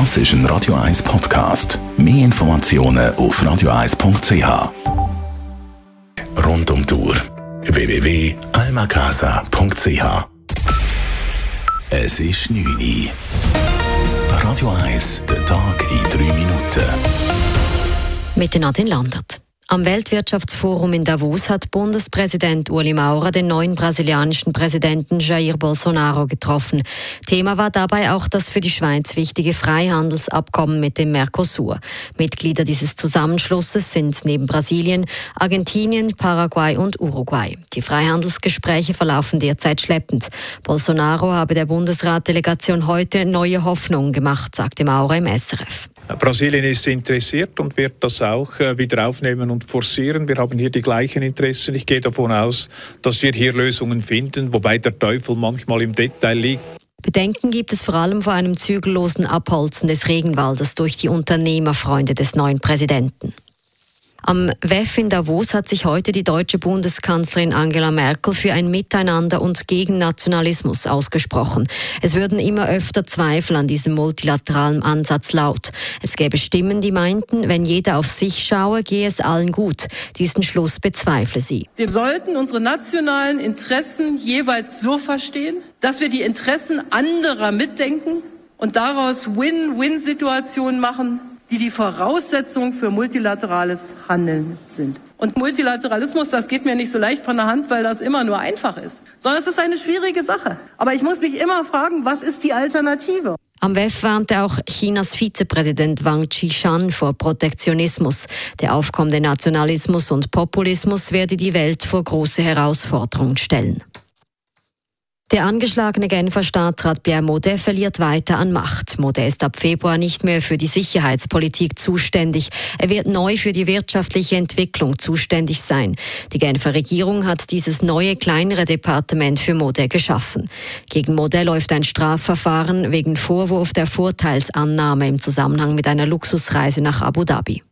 Das ist ein Radio 1 Podcast. Mehr Informationen auf radio1.ch. Rund um Tour www.almacasa.ch. Es ist 9 Uhr. Radio 1, der Tag in 3 Minuten. Mit Nadine Landert. Am Weltwirtschaftsforum in Davos hat Bundespräsident Uli Maurer den neuen brasilianischen Präsidenten Jair Bolsonaro getroffen. Thema war dabei auch das für die Schweiz wichtige Freihandelsabkommen mit dem Mercosur. Mitglieder dieses Zusammenschlusses sind neben Brasilien Argentinien, Paraguay und Uruguay. Die Freihandelsgespräche verlaufen derzeit schleppend. Bolsonaro habe der Bundesratdelegation heute neue Hoffnungen gemacht, sagte Maurer im SRF. Brasilien ist interessiert und wird das auch äh, wieder aufnehmen und forcieren. Wir haben hier die gleichen Interessen. Ich gehe davon aus, dass wir hier Lösungen finden, wobei der Teufel manchmal im Detail liegt. Bedenken gibt es vor allem vor einem zügellosen Abholzen des Regenwaldes durch die Unternehmerfreunde des neuen Präsidenten. Am WEF in Davos hat sich heute die deutsche Bundeskanzlerin Angela Merkel für ein Miteinander und gegen Nationalismus ausgesprochen. Es würden immer öfter Zweifel an diesem multilateralen Ansatz laut. Es gäbe Stimmen, die meinten, wenn jeder auf sich schaue, gehe es allen gut. Diesen Schluss bezweifle sie. Wir sollten unsere nationalen Interessen jeweils so verstehen, dass wir die Interessen anderer mitdenken und daraus Win-Win-Situationen machen, die die Voraussetzung für multilaterales Handeln sind. Und Multilateralismus, das geht mir nicht so leicht von der Hand, weil das immer nur einfach ist, sondern es ist eine schwierige Sache. Aber ich muss mich immer fragen, was ist die Alternative? Am WEF warnte auch Chinas Vizepräsident Wang Qishan vor Protektionismus. Der aufkommende Nationalismus und Populismus werde die Welt vor große Herausforderungen stellen. Der angeschlagene Genfer Staatsrat Pierre Modet verliert weiter an Macht. Modet ist ab Februar nicht mehr für die Sicherheitspolitik zuständig. Er wird neu für die wirtschaftliche Entwicklung zuständig sein. Die Genfer Regierung hat dieses neue, kleinere Departement für Modet geschaffen. Gegen Modet läuft ein Strafverfahren wegen Vorwurf der Vorteilsannahme im Zusammenhang mit einer Luxusreise nach Abu Dhabi.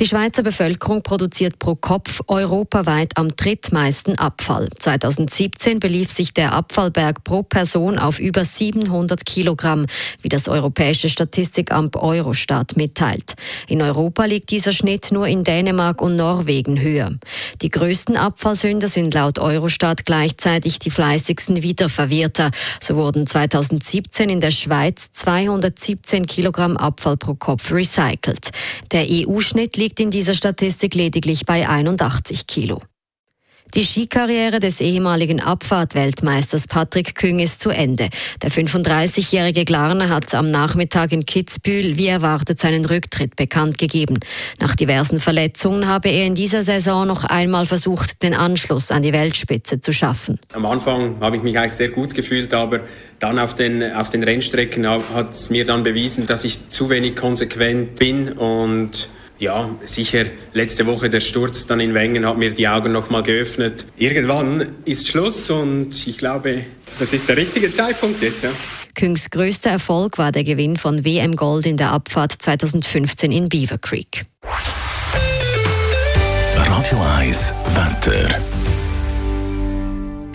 Die Schweizer Bevölkerung produziert pro Kopf europaweit am drittmeisten Abfall. 2017 belief sich der Abfallberg pro Person auf über 700 Kilogramm, wie das Europäische Statistikamt Eurostat mitteilt. In Europa liegt dieser Schnitt nur in Dänemark und Norwegen höher. Die größten Abfallsünder sind laut Eurostat gleichzeitig die fleißigsten Wiederverwerter. So wurden 2017 in der Schweiz 217 Kilogramm Abfall pro Kopf recycelt. Der EU-Schnitt liegt liegt in dieser Statistik lediglich bei 81 Kilo. Die Skikarriere des ehemaligen Abfahrtweltmeisters Patrick Küng ist zu Ende. Der 35-jährige Glarner hat am Nachmittag in Kitzbühel wie erwartet seinen Rücktritt bekannt gegeben. Nach diversen Verletzungen habe er in dieser Saison noch einmal versucht, den Anschluss an die Weltspitze zu schaffen. Am Anfang habe ich mich eigentlich sehr gut gefühlt, aber dann auf den, auf den Rennstrecken hat es mir dann bewiesen, dass ich zu wenig konsequent bin und ja, sicher letzte Woche der Sturz dann in Wengen hat mir die Augen nochmal geöffnet. Irgendwann ist Schluss und ich glaube, das ist der richtige Zeitpunkt jetzt. Ja. Küngs größter Erfolg war der Gewinn von WM Gold in der Abfahrt 2015 in Beaver Creek. Radio 1 Wetter.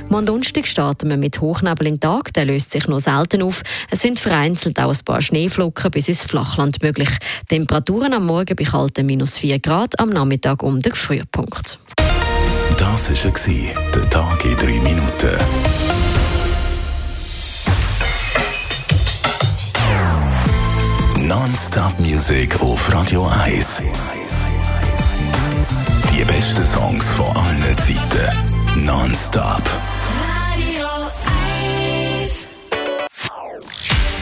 Am Donnerstag starten wir mit Hochnebel in den Tag. Der löst sich nur selten auf. Es sind vereinzelt auch ein paar Schneeflocken bis ins Flachland möglich. Temperaturen am Morgen bei kalten minus 4 Grad, am Nachmittag um den Frühpunkt. Das war der Tag in 3 Minuten. Non-Stop Music auf Radio 1. Die besten Songs von allen Zeiten. Non-Stop.